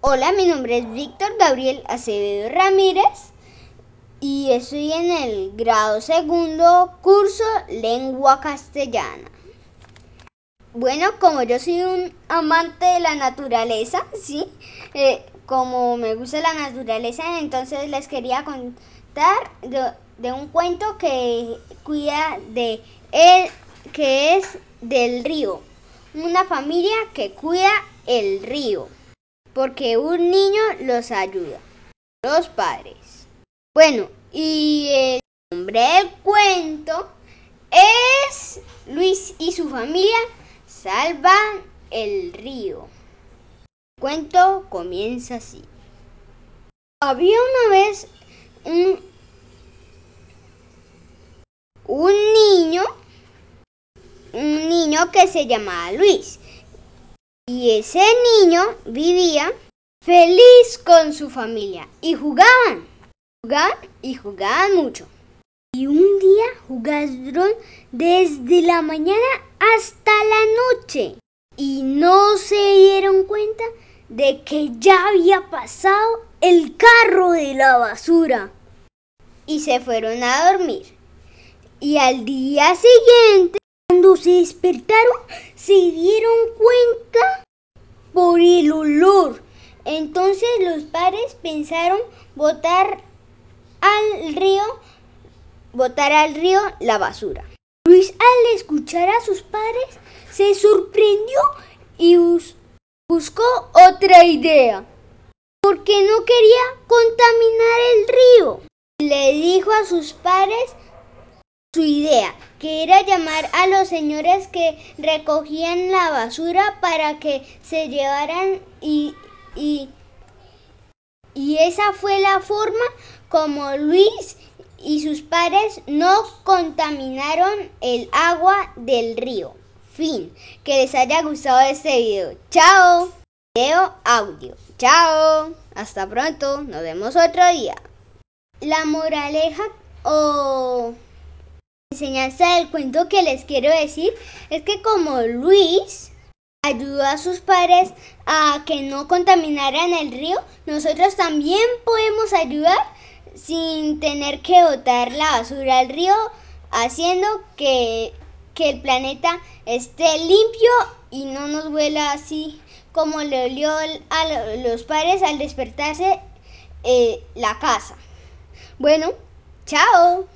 Hola, mi nombre es Víctor Gabriel Acevedo Ramírez y estoy en el grado segundo curso Lengua Castellana. Bueno, como yo soy un amante de la naturaleza, ¿sí? Eh, como me gusta la naturaleza, entonces les quería contar de, un cuento que cuida de él, que es del río. Una familia que cuida el río porque un niño los ayuda. Los padres. Bueno, y el nombre del cuento es Luis y su familia salvan el río. El cuento comienza así. Había una vez un, un niño, un niño que se llamaba Luis y ese niño vivía feliz con su familia y jugaban, jugaban y jugaban mucho. Y un día jugaron desde la mañana hasta la noche y no se dieron cuenta de que ya había pasado el carro de la basura. Y se fueron a dormir. Y al día siguiente, se despertaron, se dieron cuenta por el olor. Entonces los padres pensaron botar al río, botar al río la basura. Luis al escuchar a sus padres se sorprendió y buscó otra idea, porque no quería contaminar el río. Le dijo a sus padres su idea, que era llamar a los señores que recogían la basura para que se llevaran y, y, esa fue la forma como Luis y sus padres no contaminaron el agua del río. Fin. Que les haya gustado este video. Chao. Video audio. Chao. Hasta pronto. Nos vemos otro día. La moraleja o enseñanza del cuento que les quiero decir es que como Luis ayudó a sus padres a que no contaminaran el río, nosotros también podemos ayudar sin tener que botar la basura al río, haciendo que, el planeta esté limpio y no nos huela así como le olió a los padres al despertarse eh, la casa. Bueno, chao.